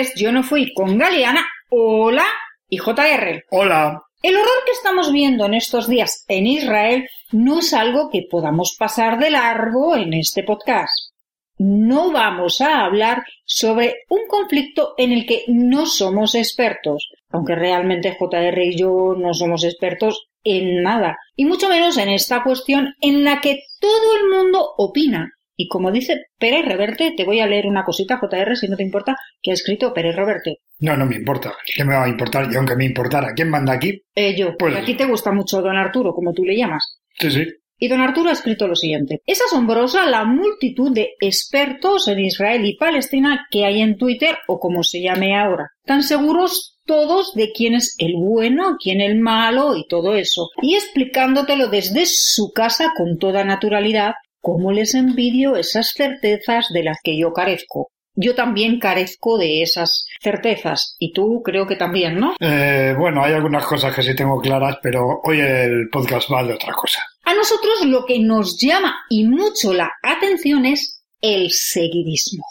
Es Yo no fui con Galeana, hola, y JR. Hola. El horror que estamos viendo en estos días en Israel no es algo que podamos pasar de largo en este podcast. No vamos a hablar sobre un conflicto en el que no somos expertos, aunque realmente JR y yo no somos expertos en nada, y mucho menos en esta cuestión en la que todo el mundo opina, y como dice Pérez Reverte, te voy a leer una cosita, JR, si no te importa, que ha escrito Pérez Reverte. No, no me importa. ¿Qué me va a importar? Y aunque me importara, ¿quién manda aquí? Eh, yo, Pues- porque aquí te gusta mucho don Arturo, como tú le llamas. Sí, sí. Y don Arturo ha escrito lo siguiente. Es asombrosa la multitud de expertos en Israel y Palestina que hay en Twitter o como se llame ahora. Tan seguros todos de quién es el bueno, quién el malo y todo eso. Y explicándotelo desde su casa con toda naturalidad, cómo les envidio esas certezas de las que yo carezco. Yo también carezco de esas certezas. Y tú creo que también, ¿no? Eh, bueno, hay algunas cosas que sí tengo claras, pero hoy el podcast va de otra cosa. A nosotros lo que nos llama y mucho la atención es el seguidismo.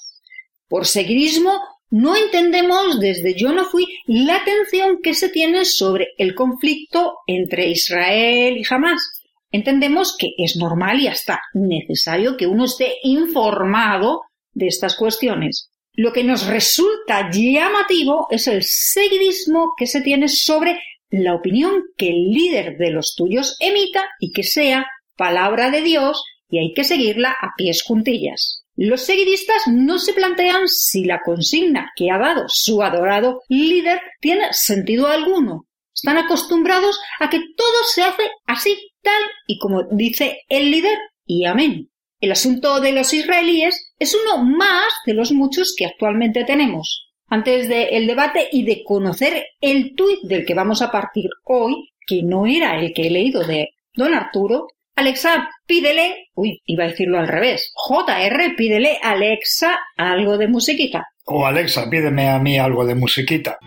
Por seguidismo no entendemos desde Yo no fui la atención que se tiene sobre el conflicto entre Israel y Hamas. Entendemos que es normal y hasta necesario que uno esté informado de estas cuestiones. Lo que nos resulta llamativo es el seguidismo que se tiene sobre la opinión que el líder de los tuyos emita y que sea palabra de Dios y hay que seguirla a pies juntillas. Los seguidistas no se plantean si la consigna que ha dado su adorado líder tiene sentido alguno. Están acostumbrados a que todo se hace así, tal y como dice el líder y amén. El asunto de los israelíes es uno más de los muchos que actualmente tenemos. Antes del debate y de conocer el tuit del que vamos a partir hoy, que no era el que he leído de don Arturo, Alexa, pídele, uy, iba a decirlo al revés, JR, pídele a Alexa algo de musiquita. O Alexa, pídeme a mí algo de musiquita.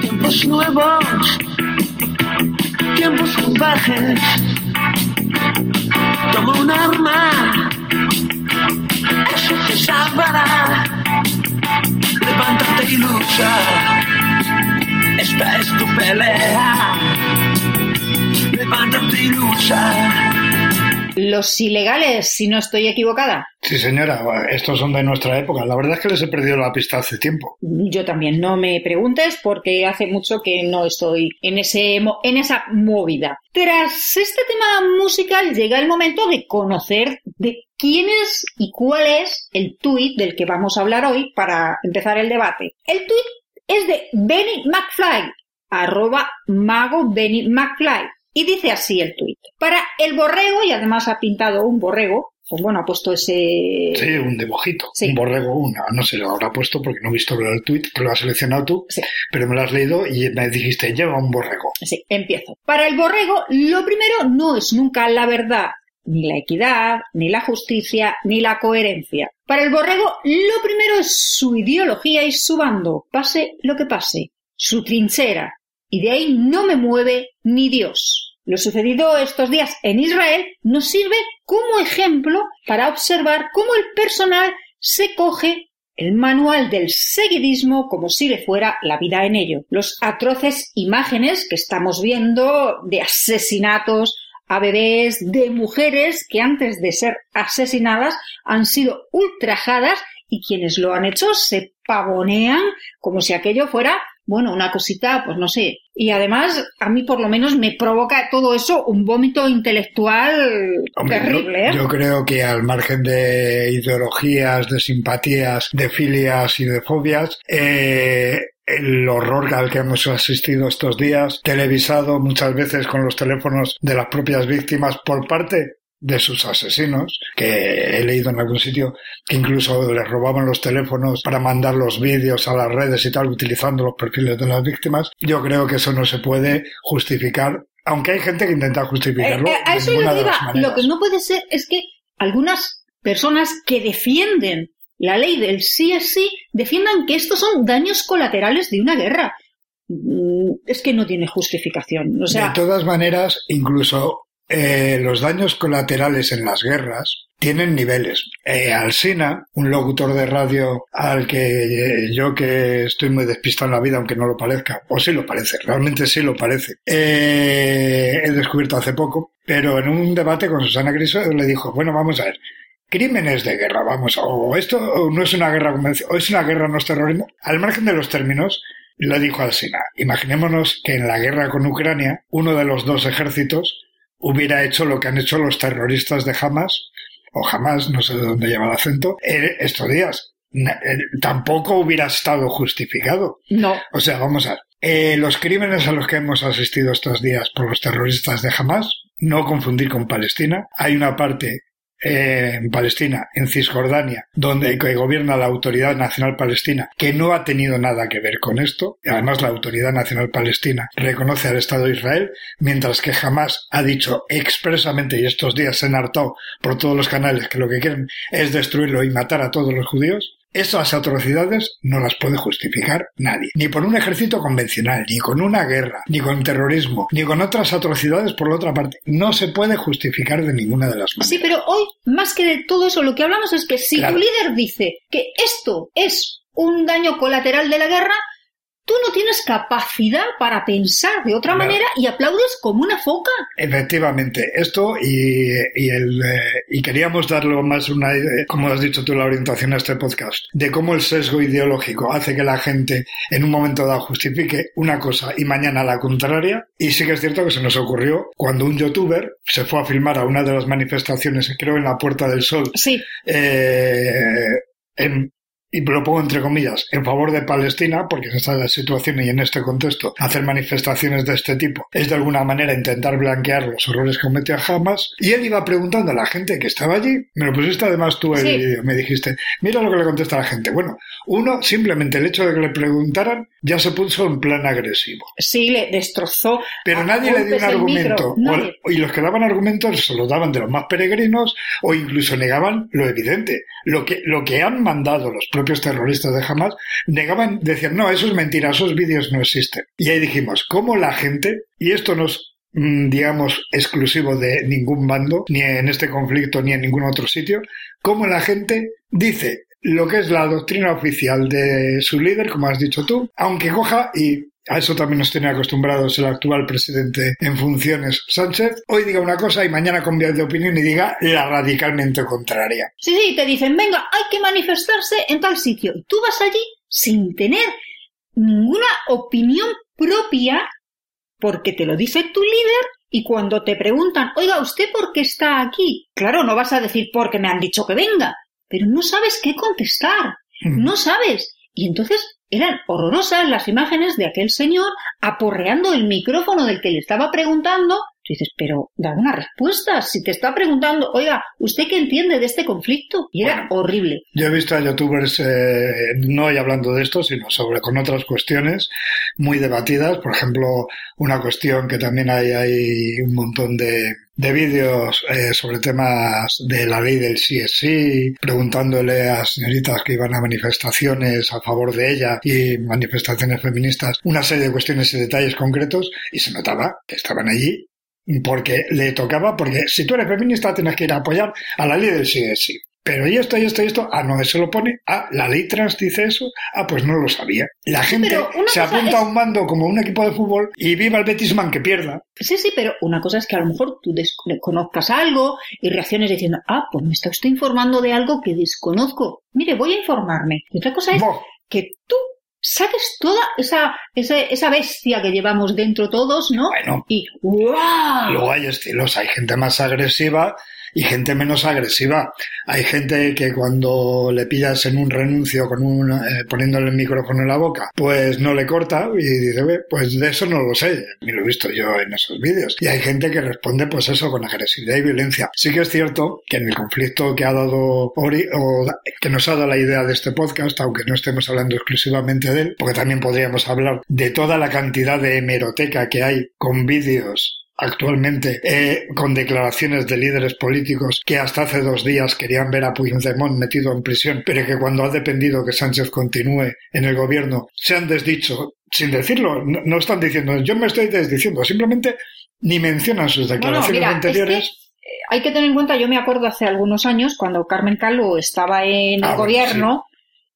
Tiempos nuevos, tiempos salvajes. Toma un arma, eso te salvará. Levántate y lucha, esta es tu pelea. Levántate y lucha. Los ilegales, si no estoy equivocada. Sí, señora, estos son de nuestra época. La verdad es que les he perdido la pista hace tiempo. Yo también, no me preguntes porque hace mucho que no estoy en, ese, en esa movida. Tras este tema musical llega el momento de conocer de quién es y cuál es el tuit del que vamos a hablar hoy para empezar el debate. El tuit es de Benny McFly, arroba mago Benny McFly. Y dice así el tuit. Para el borrego, y además ha pintado un borrego, pues bueno, ha puesto ese... Sí, un dibujito. Sí. Un borrego, una. No sé, lo habrá puesto porque no he visto el tweet, que lo has seleccionado tú, Sí. pero me lo has leído y me dijiste, lleva un borrego. Sí, empiezo. Para el borrego, lo primero no es nunca la verdad, ni la equidad, ni la justicia, ni la coherencia. Para el borrego, lo primero es su ideología y su bando, pase lo que pase, su trinchera, y de ahí no me mueve ni Dios. Lo sucedido estos días en Israel nos sirve como ejemplo para observar cómo el personal se coge el manual del seguidismo como si le fuera la vida en ello. Los atroces imágenes que estamos viendo de asesinatos a bebés, de mujeres que antes de ser asesinadas han sido ultrajadas y quienes lo han hecho se pavonean como si aquello fuera, bueno, una cosita, pues no sé. Y además, a mí por lo menos me provoca todo eso un vómito intelectual Hombre, yo- terrible. ¿eh? yo, creo que al margen de ideologías, de simpatías, de filias y de fobias, eh, el horror al que hemos asistido estos días, televisado muchas veces con los teléfonos de las propias víctimas por parte de sus asesinos, que he leído en algún sitio que incluso les robaban los teléfonos para mandar los vídeos a las redes y tal, utilizando los perfiles de las víctimas, yo creo que eso no se puede justificar, aunque hay gente que intenta justificarlo. Eh, eh, a eso de yo de maneras. Lo que no puede ser es que algunas personas que defienden la ley del sí es sí defiendan que estos son daños colaterales de una guerra. Mm, Es que no tiene justificación. O sea, de todas maneras, incluso eh, los daños colaterales en las guerras tienen niveles. Eh, Alsina, un locutor de radio al que eh, yo que estoy muy despistado en la vida, aunque no lo parezca, o sí lo parece, realmente sí lo parece, he descubierto hace poco, pero en un debate con Susana Griso le dijo, bueno, vamos a ver, crímenes de guerra, vamos, o esto no es una guerra convencional, o es una guerra no es terrorismo, al margen de los términos, le dijo Alsina, imaginémonos que en la guerra con Ucrania, uno de los dos ejércitos hubiera hecho lo que han hecho los terroristas de Hamas, o Hamas, no sé de dónde lleva el acento, estos días. Tampoco hubiera estado justificado. no. O sea, vamos a ver. Eh, los crímenes a los que hemos asistido estos días por los terroristas de Hamas, no confundir con Palestina. Hay una parte eh, en Palestina, en Cisjordania, donde gobierna la Autoridad Nacional Palestina, que no ha tenido nada que ver con esto. Además, la Autoridad Nacional Palestina reconoce al Estado de Israel, mientras que jamás ha dicho expresamente, y estos días se han hartado por todos los canales que lo que quieren es destruirlo y matar a todos los judíos. Esas atrocidades no las puede justificar nadie. Ni por un ejército convencional, ni con una guerra, ni con terrorismo, ni con otras atrocidades por la otra parte. No se puede justificar de ninguna de las maneras. Sí, pero hoy, más que de todo eso, lo que hablamos es que si Claro. tu líder dice que esto es un daño colateral de la guerra, tú no tienes capacidad para pensar de otra Claro. manera y aplaudes como una foca. Efectivamente, esto y, y el, eh, y queríamos darlo más una, eh, como has dicho tú, la orientación a este podcast, de cómo el sesgo ideológico hace que la gente en un momento dado justifique una cosa y mañana la contraria. Y sí que es cierto que se nos ocurrió cuando un youtuber se fue a filmar a una de las manifestaciones, creo en la Puerta del Sol, Sí, eh, en- y lo pongo entre comillas, en favor de Palestina, porque en esta situación y en este contexto, hacer manifestaciones de este tipo es de alguna manera intentar blanquear los horrores que cometió Hamas. Y él iba preguntando a la gente que estaba allí, me lo pusiste además tú el Sí. vídeo, me dijiste, mira lo que le contesta la gente. Bueno, uno, simplemente el hecho de que le preguntaran ya se puso en plan agresivo. sí, le destrozó. Pero nadie le dio un argumento. O- y los que daban argumentos se los daban de los más peregrinos o incluso negaban lo evidente. Lo que, lo que han mandado los propios terroristas de Hamas, negaban, decían, no, eso es mentira, esos vídeos no existen. Y ahí dijimos, ¿cómo la gente, y esto no es mm, digamos, exclusivo de ningún bando, ni en este conflicto, ni en ningún otro sitio, cómo la gente dice lo que es la doctrina oficial de su líder, como has dicho tú, aunque coja y a eso también nos tiene acostumbrados el actual presidente en funciones, Sánchez. Hoy diga una cosa y mañana cambie de opinión y diga la radicalmente contraria. Sí, sí, te dicen, venga, hay que manifestarse en tal sitio. Y tú vas allí sin tener ninguna opinión propia porque te lo dice tu líder y cuando te preguntan, oiga, ¿usted por qué está aquí? Claro, no vas a decir porque me han dicho que venga, pero no sabes qué contestar, Mm. no sabes. Y entonces eran horrorosas las imágenes de aquel señor aporreando el micrófono del que le estaba preguntando. Dices, pero da una respuesta. Si te está preguntando, oiga, ¿usted qué entiende de este conflicto? Y era horrible. Yo he visto a youtubers, eh, no hoy hablando de esto, sino sobre con otras cuestiones muy debatidas. Por ejemplo, una cuestión que también hay, hay un montón de, de vídeos eh, sobre temas de la ley del sí es sí, preguntándole a señoritas que iban a manifestaciones a favor de ella y manifestaciones feministas, una serie de cuestiones y detalles concretos, y se notaba que estaban allí porque le tocaba, porque si tú eres feminista tienes que ir a apoyar a la ley del sí es sí. Pero y esto, y esto, y esto, ah, no, eso lo pone, ah, la ley trans dice eso, ah, pues no lo sabía. La gente se apunta es- a un mando como un equipo de fútbol y viva el Betisman que pierda. Sí, sí, pero una cosa es que a lo mejor tú desconozcas algo y reacciones diciendo, ah, pues me está usted informando de algo que desconozco. Mire, voy a informarme. Y otra cosa es Bo, que tú saques toda esa, esa, esa bestia que llevamos dentro todos, ¿no? Bueno. Y ¡guau! Luego hay estilos, hay gente más agresiva y gente menos agresiva. Hay gente que cuando le pillas en un renuncio con un, eh, poniéndole el micrófono en la boca, pues no le corta y dice, pues de eso no lo sé, ni lo he visto yo en esos vídeos. Y hay gente que responde pues eso con agresividad y violencia. Sí que es cierto que en el conflicto que ha dado Ori, o que nos ha dado la idea de este podcast, aunque no estemos hablando exclusivamente de él, porque también podríamos hablar de toda la cantidad de hemeroteca que hay con vídeos actualmente eh, con declaraciones de líderes políticos que hasta hace dos días querían ver a Puigdemont metido en prisión, pero que cuando ha dependido que Sánchez continúe en el gobierno se han desdicho sin decirlo. No, están diciendo yo me estoy desdiciendo, simplemente ni mencionan sus declaraciones anteriores. Eh, hay que tener en cuenta, yo me acuerdo hace algunos años cuando Carmen Calvo estaba en el ah, gobierno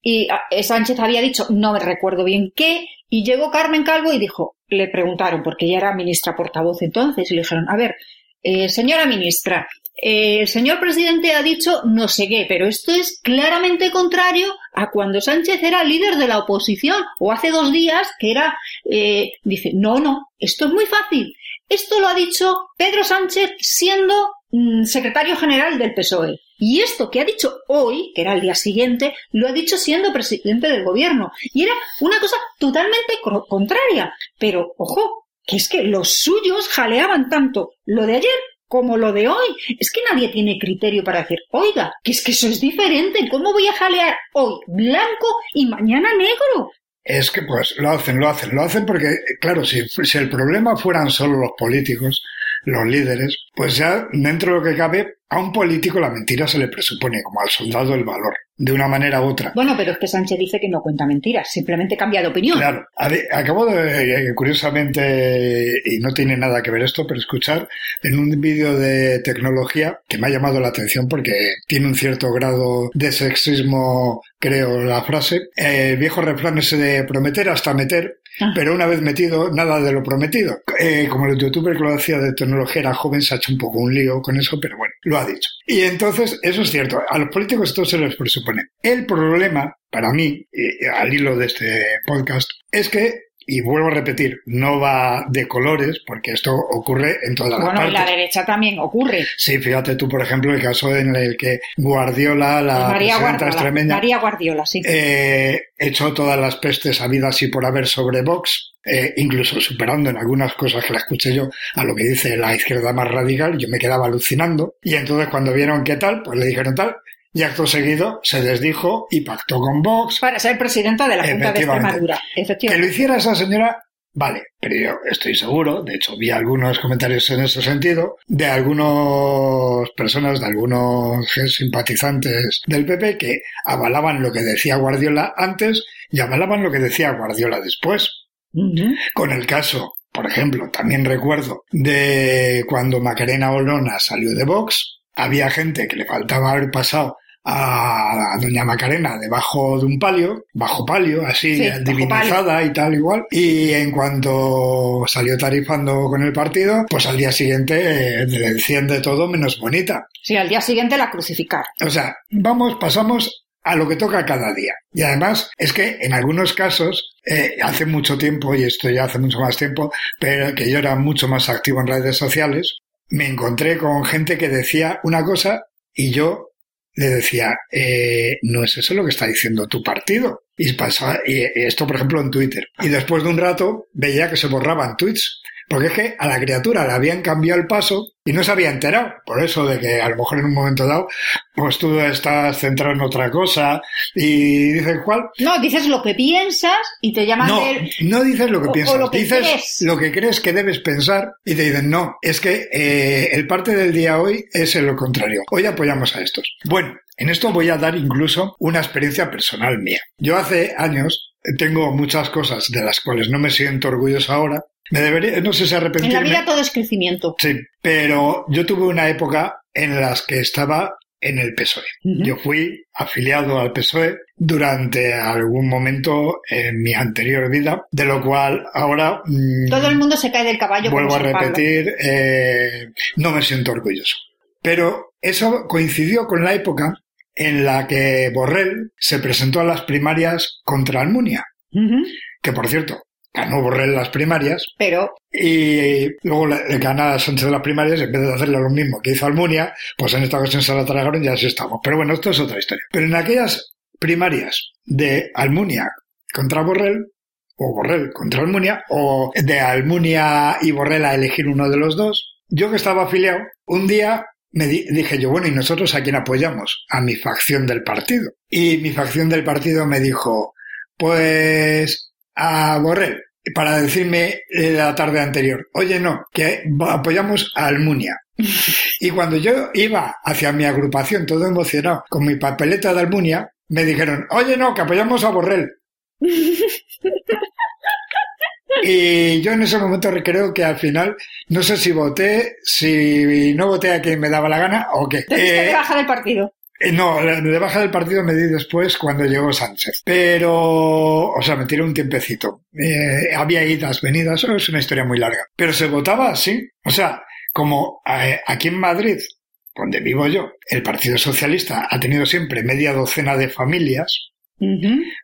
y ah, Sánchez había dicho, no me recuerdo bien qué, y llegó Carmen Calvo y dijo, le preguntaron, porque ella era ministra portavoz entonces, y le dijeron, a ver, eh, señora ministra, eh, el señor presidente ha dicho no sé qué, pero esto es claramente contrario a cuando Sánchez era líder de la oposición o hace dos días que era, eh, dice, no, no, esto es muy fácil. Esto lo ha dicho Pedro Sánchez siendo mm, secretario general del PSOE. Y esto que ha dicho hoy, que era el día siguiente, lo ha dicho siendo presidente del gobierno. Y era una cosa totalmente contraria. Pero, ojo, que es que los suyos jaleaban tanto lo de ayer como lo de hoy. Es que nadie tiene criterio para decir, oiga, que es que eso es diferente. ¿Cómo voy a jalear hoy blanco y mañana negro? Es que pues lo hacen, lo hacen, lo hacen porque, claro, si, si el problema fueran solo los políticos, los líderes, pues ya dentro de lo que cabe, a un político la mentira se le presupone, como al soldado el valor, de una manera u otra. Bueno, pero es que Sánchez dice que no cuenta mentiras, simplemente cambia de opinión. Claro, acabo de, eh, curiosamente, y no tiene nada que ver esto, pero escuchar en un vídeo de tecnología que me ha llamado la atención porque tiene un cierto grado de sexismo, creo, la frase. El viejo refrán ese de prometer hasta meter, ah. pero una vez metido, nada de lo prometido. Eh, como el youtuber que lo decía de tecnología era joven, se ha hecho un poco un lío con eso, pero bueno, lo ha dicho. Y entonces, eso es cierto, a los políticos esto se les presupone. El problema, para mí, al hilo de este podcast, es que y vuelvo a repetir, no va de colores, porque esto ocurre en todas las partes. Bueno, en la derecha también ocurre. Sí, fíjate tú, por ejemplo, el caso en el que Guardiola, la María Guardiola, extremeña, María Guardiola, sí. Eh, echó todas las pestes habidas y por haber sobre Vox, eh, incluso superando en algunas cosas que la escuché yo a lo que dice la izquierda más radical, yo me quedaba alucinando. Y entonces cuando vieron qué tal, pues le dijeron tal, y acto seguido se desdijo y pactó con Vox. Para ser presidenta de la Junta de Extremadura. Que lo hiciera esa señora, vale, pero yo estoy seguro, de hecho vi algunos comentarios en ese sentido, de algunas personas, de algunos simpatizantes del PP que avalaban lo que decía Guardiola antes y avalaban lo que decía Guardiola después. Con el caso por ejemplo, también recuerdo de cuando Macarena Olona salió de Vox, había gente que le faltaba haber pasado a doña Macarena debajo de un palio, bajo palio, así divinizada y tal igual. Y en cuanto salió tarifando con el partido, pues al día siguiente eh, le enciende todo menos bonita. Sí, al día siguiente la crucificar. O sea, vamos, pasamos a lo que toca cada día. Y además es que en algunos casos, eh, hace mucho tiempo, y esto ya hace mucho más tiempo, pero que yo era mucho más activo en redes sociales, me encontré con gente que decía una cosa y yo le decía, eh, no es eso lo que está diciendo tu partido. Y pasaba, y esto, por ejemplo, en Twitter. Y después de un rato veía que se borraban tweets. Porque es que a la criatura le habían cambiado el paso y no se había enterado. Por eso de que a lo mejor en un momento dado, pues tú estás centrado en otra cosa y dices cuál. No, dices lo que piensas y te llaman No, no dices lo que piensas, dices lo que crees que debes pensar y te dicen no, es que eh, el parte del día hoy es lo contrario. Hoy apoyamos a estos. Bueno, en esto voy a dar incluso una experiencia personal mía. Yo hace años tengo muchas cosas de las cuales no me siento orgulloso ahora, me debería, no sé si arrepentirme. En la vida todo es crecimiento. Sí, pero yo tuve una época en las que estaba en el PSOE. Yo fui afiliado al PSOE durante algún momento en mi anterior vida, de lo cual ahora... Mm, todo el mundo se cae del caballo. Vuelvo a repetir, eh, no me siento orgulloso. Pero eso coincidió con la época en la que Borrell se presentó a las primarias contra Almunia. Que por cierto, ganó Borrell las primarias Pero, y luego le, gana Sánchez las primarias, en vez de hacerle lo mismo que hizo Almunia, pues en esta ocasión se la tragaron y así estamos. Pero bueno, esto es otra historia. Pero en aquellas primarias de Almunia contra Borrell, o Borrell contra Almunia, o de Almunia y Borrell a elegir uno de los dos, yo que estaba afiliado, un día me di- dije yo, bueno, ¿y nosotros a quién apoyamos? A mi facción del partido. Y mi facción del partido me dijo, pues a Borrell, para decirme eh, la tarde anterior, oye, no, que apoyamos a Almunia. Y cuando yo iba hacia mi agrupación, todo emocionado, con mi papeleta de Almunia, me dijeron, oye, no, que apoyamos a Borrell. Y yo en ese momento creo que al final, no sé si voté, si no voté a quien me daba la gana o qué. te diste Eh, de baja del partido. Eh, No, la- de baja del partido me di después cuando llegó Sánchez. Pero, o sea, me tiré un tiempecito. Eh, había idas, venidas, es una historia muy larga. Pero se votaba así. O sea, como eh, aquí en Madrid, donde vivo yo, el Partido Socialista ha tenido siempre media docena de familias,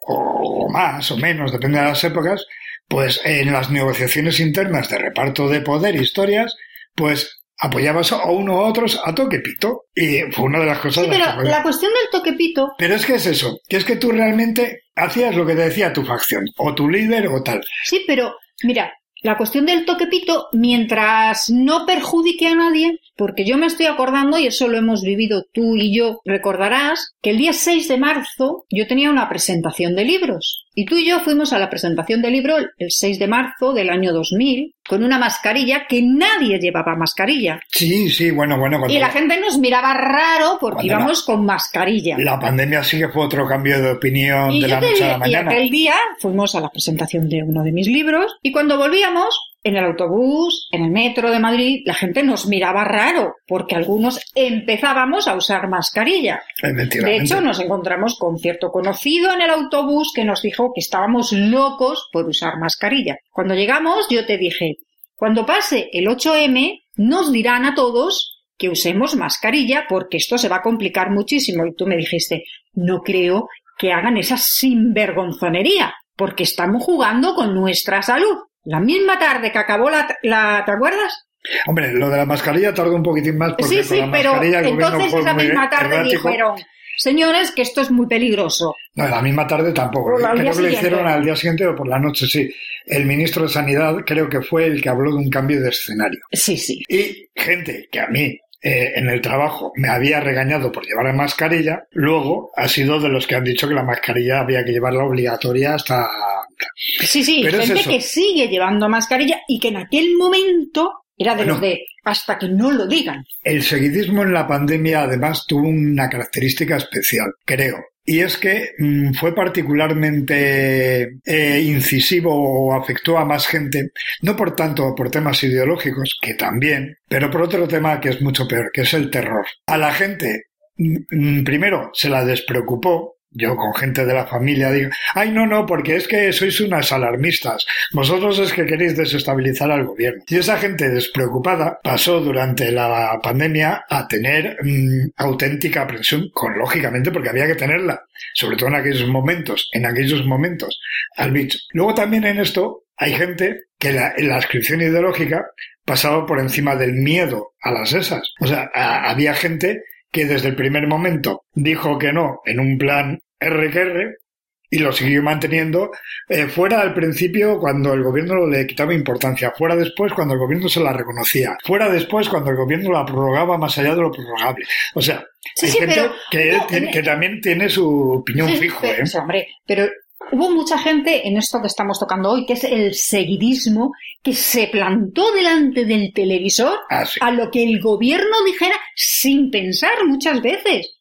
o más o menos, depende de las épocas, pues en las negociaciones internas de reparto de poder, historias, pues apoyabas a uno u otros a toque pito. Y fue una de las cosas Sí, las pero que la cuestión del toquepito, pero es que es eso, que es que tú realmente hacías lo que te decía tu facción, o tu líder o tal. sí, pero mira, la cuestión del toquepito, mientras no perjudique a nadie, porque yo me estoy acordando, y eso lo hemos vivido tú y yo, recordarás que el día 6 de marzo yo tenía una presentación de libros. Y tú y yo fuimos a la presentación del libro el 6 de marzo del año 2000 con una mascarilla que nadie llevaba mascarilla. Sí, sí, bueno, bueno, Y la gente nos miraba raro porque la- íbamos con mascarilla. la pandemia sí que fue otro cambio de opinión Y de la noche a la y mañana. aquel día fuimos a la presentación de uno de mis libros y cuando volvíamos en el autobús, en el metro de Madrid, la gente nos miraba raro porque algunos empezábamos a usar mascarilla. De hecho, nos encontramos con cierto conocido en el autobús que nos dijo que estábamos locos por usar mascarilla. Cuando llegamos, yo te dije, cuando pase el 8M, nos dirán a todos que usemos mascarilla porque esto se va a complicar muchísimo. Y tú me dijiste, no creo que hagan esa sinvergonzonería porque estamos jugando con nuestra salud. La misma tarde que acabó la, la ¿te acuerdas? Hombre, lo de la mascarilla tardó un poquitín más porque Sí, sí, la pero mascarilla entonces esa misma tarde errático. dijeron, señores, que esto es muy peligroso. No, la misma tarde tampoco. Al creo que lo siguiente. hicieron al día siguiente o por la noche, sí. El ministro de Sanidad creo que fue el que habló de un cambio de escenario. Sí, sí. Y gente que a mí eh, en el trabajo me había regañado por llevar la mascarilla, luego ha sido de los que han dicho que la mascarilla había que llevarla obligatoria hasta... Sí, sí, Pero gente que sigue llevando mascarilla y que en aquel momento era de Bueno. los de hasta que no lo digan. El seguidismo en la pandemia además tuvo una característica especial, creo. Y es que mm, fue particularmente eh, incisivo o afectó a más gente, no por tanto por temas ideológicos, que también, pero por otro tema que es mucho peor, que es el terror. A la gente, mm, mm, primero, se la despreocupó, yo con gente de la familia digo, ay no, no, porque es que sois unas alarmistas, vosotros es que queréis desestabilizar al gobierno. Y esa gente despreocupada pasó durante la pandemia a tener mm, auténtica aprensión, con lógicamente porque había que tenerla, sobre todo en aquellos momentos, en aquellos momentos, al bicho. Luego también en esto hay gente que la, la inscripción ideológica pasaba por encima del miedo a las esas. O sea, había gente que desde el primer momento dijo que no en un plan R que R y lo siguió manteniendo eh, fuera al principio cuando el gobierno le quitaba importancia, fuera después cuando el gobierno se la reconocía, fuera después cuando el gobierno la prorrogaba más allá de lo prorrogable. O sea, Sí, hay sí, gente pero que, tiene- que también tiene su opinión Sí, fijo, ¿eh? hombre, pero hubo mucha gente en esto que estamos tocando hoy, que es el seguidismo, que se plantó delante del televisor Ah, sí. a lo que el gobierno dijera sin pensar muchas veces.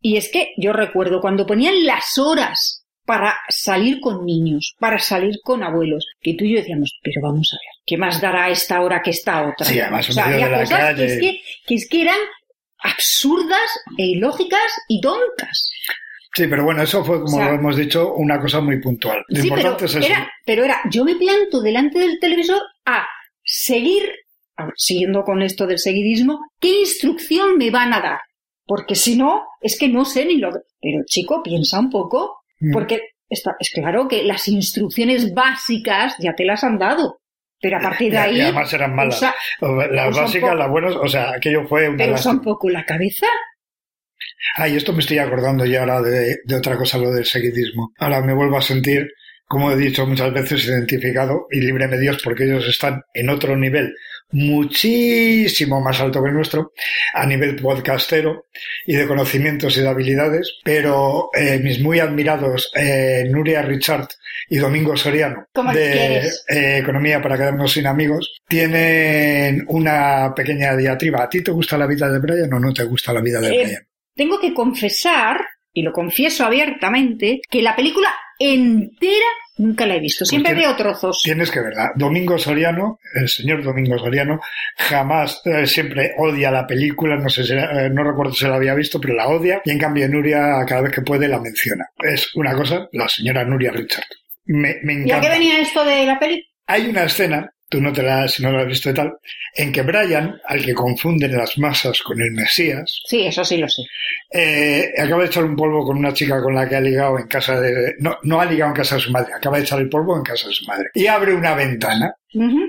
Y es que yo recuerdo cuando ponían las horas para salir con niños, para salir con abuelos, que tú y yo decíamos, pero vamos a ver, ¿qué más dará esta hora que esta otra? Sí, además, o sea, había de la cosas que es que, que es que eran absurdas e ilógicas y tontas. Sí, pero bueno, eso fue, como O sea- lo hemos dicho, una cosa muy puntual. Lo Sí, pero importante es eso. era, pero era, yo me planto delante del televisor a seguir, a ver, siguiendo con esto del seguidismo, ¿qué instrucción me van a dar? Porque si no, es que no sé ni lo que... Pero chico, piensa un poco, Mm. porque Está, es claro que las instrucciones básicas ya te las han dado. Pero a partir de ahí. Y además eran malas. las básicas, las buenas, o sea, aquello fue una pero un poco la cabeza. Ay, esto me estoy acordando ya ahora de, de otra cosa, lo del seguidismo. Ahora me vuelvo a sentir, como he dicho muchas veces, identificado y libre de Dios porque ellos están en otro nivel muchísimo más alto que el nuestro, a nivel podcastero y de conocimientos y de habilidades, pero eh, mis muy admirados eh, Nuria Richard y Domingo Soriano ¿Cómo de eh, Economía para quedarnos sin amigos tienen una pequeña diatriba. ¿A ti te gusta la vida de Brian o no te gusta la vida de Eh, Brian? Tengo que confesar, y lo confieso abiertamente, que la película entera nunca la he visto. Siempre tiene- veo trozos. Tienes que verla. Domingo Soriano, el señor Domingo Soriano, jamás, eh, siempre odia la película, no sé si, eh, no recuerdo si la había visto, pero la odia, y en cambio Nuria cada vez que puede la menciona. Es una cosa, la señora Nuria Richard. Me, me ¿Y a encanta. qué venía esto de la peli? Hay una escena, tú no te la, si no la has visto y tal, en que Brian, al que confunden las masas con el Mesías, Sí, eso sí lo sé. eh, acaba de echar un polvo con una chica con la que ha ligado en casa de... No, no ha ligado en casa de su madre, acaba de echar el polvo en casa de su madre. Y abre una ventana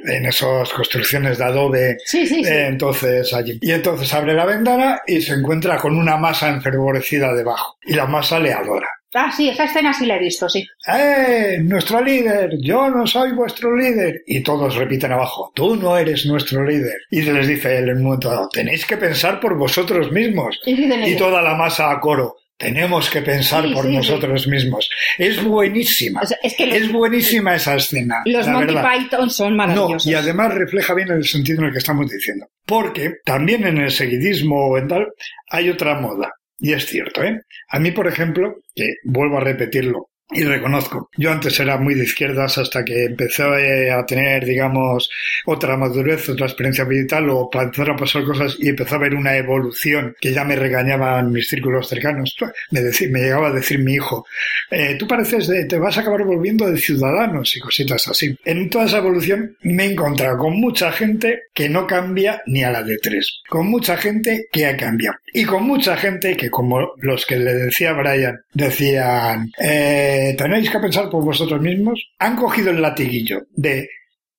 en esas construcciones de adobe. Sí, sí, sí. eh, entonces allí. Y entonces abre la ventana y se encuentra con una masa enfervorecida debajo. Y la masa le adora. Ah, sí, esa escena sí la he visto, sí. ¡Eh! Nuestro líder, yo no soy vuestro líder. Y todos repiten abajo, tú no eres nuestro líder. Y les dice él en un momento dado, tenéis que pensar por vosotros mismos. Y toda la masa a coro, tenemos que pensar Sí, por sí, sí. nosotros mismos. Es buenísima. o sea, es que los, Es buenísima esa escena. los Monty verdad. Python son No, maravillosos. y además refleja bien el sentido en el que estamos diciendo. Porque también en el seguidismo o en tal hay otra moda. Y es cierto, ¿eh? A mí, por ejemplo, que vuelvo a repetirlo, y reconozco, yo antes era muy de izquierdas hasta que empecé a tener, digamos, otra madurez, otra experiencia vital o empezaron a pasar cosas y empezó a haber una evolución que ya me regañaban mis círculos cercanos. Me, decía, me llegaba a decir mi hijo, eh, tú pareces te vas a acabar volviendo de ciudadanos y cositas así. En toda esa evolución me he encontrado con mucha gente que no cambia ni a la de tres, con mucha gente que ha cambiado y con mucha gente que como los que le decía Brian decían eh, tenéis que pensar por vosotros mismos, han cogido el latiguillo de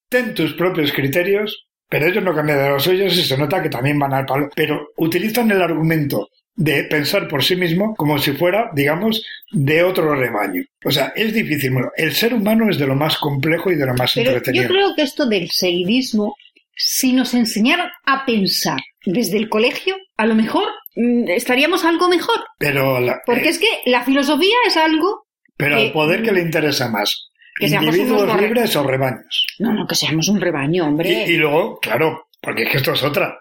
ten tus propios criterios, pero ellos no cambian de los suyos y se nota que también van al palo, pero utilizan el argumento de pensar por sí mismo como si fuera, digamos, de otro rebaño. O sea, es difícil. Bueno, el ser humano es de lo más complejo y de lo más Pero entretenido. yo creo que esto del seguidismo, si nos enseñaran a pensar desde el colegio, a lo mejor mm, estaríamos algo mejor. Pero, la- Porque eh, es que la filosofía es algo pero al poder que le interesa más, Que individuos libres o rebaños. No, no, que seamos un rebaño, Y, hombre. y luego, claro, porque es que esto es otra.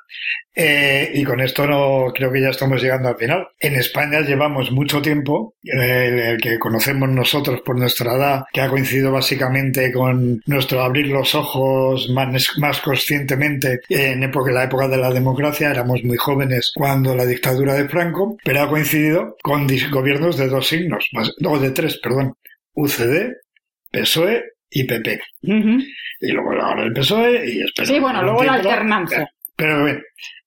Eh, y con esto no creo que ya estamos llegando al final. En España llevamos mucho tiempo, el, el que conocemos nosotros por nuestra edad, que ha coincidido básicamente con nuestro abrir los ojos más, conscientemente en la época de la democracia, éramos muy jóvenes cuando la dictadura de Franco, pero ha coincidido con gobiernos de dos signos, no, de tres, perdón, UCD, PSOE y PP. Ujú. Y luego ahora el PSOE y espero Sí, bueno, luego la alternancia. Pero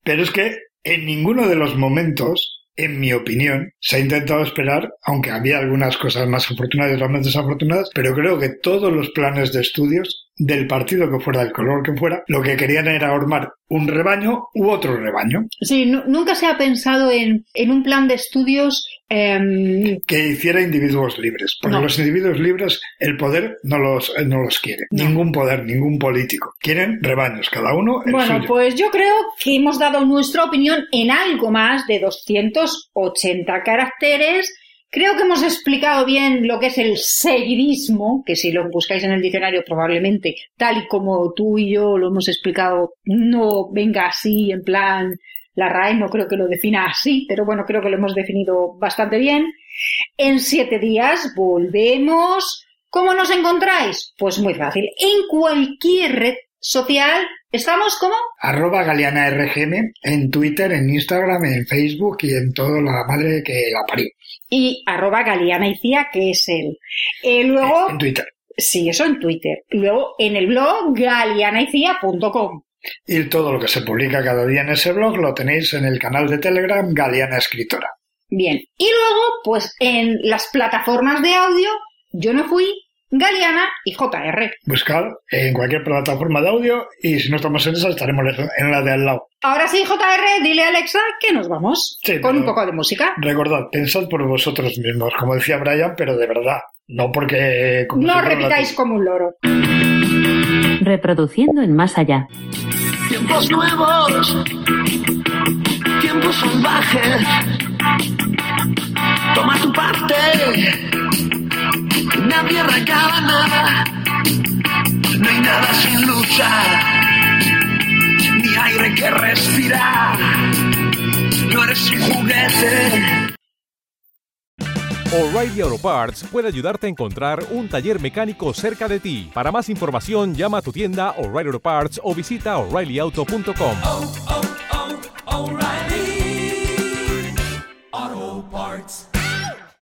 pero es que en ninguno de los momentos, en mi opinión, se ha intentado esperar, aunque había algunas cosas más afortunadas y otras más desafortunadas, pero creo que todos los planes de estudios del partido que fuera, del color que fuera, lo que querían era armar un rebaño u otro rebaño Sí, nu- nunca se ha pensado en, en un plan de estudios em, que hiciera individuos libres. Porque No. los individuos libres el poder no los, eh, no los quiere. No. Ningún poder, ningún político. Quieren rebaños, cada uno el Bueno, suyo. pues yo creo que hemos dado nuestra opinión en algo más de 280 caracteres. Creo que hemos explicado bien lo que es el seguidismo, que si lo buscáis en el diccionario probablemente, tal y como tú y yo lo hemos explicado, no venga así, en plan, la RAE no creo que lo defina así, pero bueno, creo que lo hemos definido bastante bien. En siete días volvemos. ¿Cómo nos encontráis? Pues muy fácil. En cualquier red social. ¿Estamos como? Arroba Galeana RGM en Twitter, en Instagram, en Facebook y en toda la madre que la parió. Y arroba Galeana Icía, que es él. Eh, luego, En Twitter. sí, eso en Twitter. Luego en el blog galeanaicia.com. Y todo lo que se publica cada día en ese blog lo tenéis en el canal de Telegram Galeana Escritora. Bien. Y luego, pues en las plataformas de audio, Yo no fui, Galeana y JR. Buscad en cualquier plataforma de audio y si no estamos en esa estaremos en la de al lado. Ahora sí, JR, dile a Alexa que nos vamos. Sí, con un poco de música. Recordad, pensad por vosotros mismos, como decía Brian, pero de verdad. No porque... como si No repitáis como un loro. Reproduciendo en más allá. Tiempos nuevos, tiempos salvajes. Toma tu parte, nadie recaba nada, no hay nada sin luchar, ni aire que respirar, no eres un juguete. O'Reilly Auto Parts puede ayudarte a encontrar un taller mecánico cerca de ti. Para más información, llama a tu tienda O'Reilly Auto Parts o visita oreillyauto.com. Oh, oh, oh,